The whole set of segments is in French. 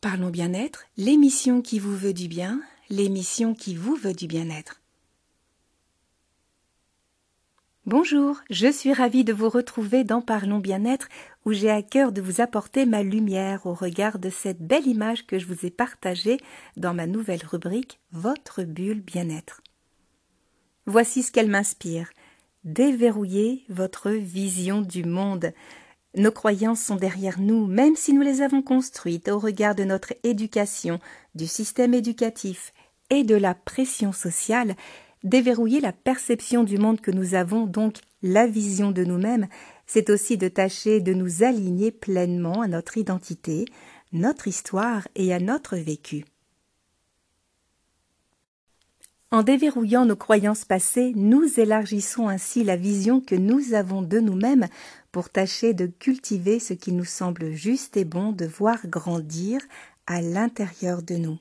Parlons bien-être, l'émission qui vous veut du bien, l'émission qui vous veut du bien-être. Bonjour, je suis ravie de vous retrouver dans Parlons bien-être où j'ai à cœur de vous apporter ma lumière au regard de cette belle image que je vous ai partagée dans ma nouvelle rubrique Votre bulle bien-être. Voici ce qu'elle m'inspire. Déverrouillez votre vision du monde. Nos croyances sont derrière nous, même si nous les avons construites au regard de notre éducation, du système éducatif et de la pression sociale. Déverrouiller la perception du monde que nous avons, donc la vision de nous-mêmes, c'est aussi de tâcher de nous aligner pleinement à notre identité, notre histoire et à notre vécu. En déverrouillant nos croyances passées, nous élargissons ainsi la vision que nous avons de nous-mêmes pour tâcher de cultiver ce qui nous semble juste et bon de voir grandir à l'intérieur de nous.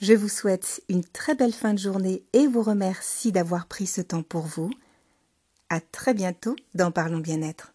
Je vous souhaite une très belle fin de journée et vous remercie d'avoir pris ce temps pour vous. À très bientôt dans Parlons bien-être.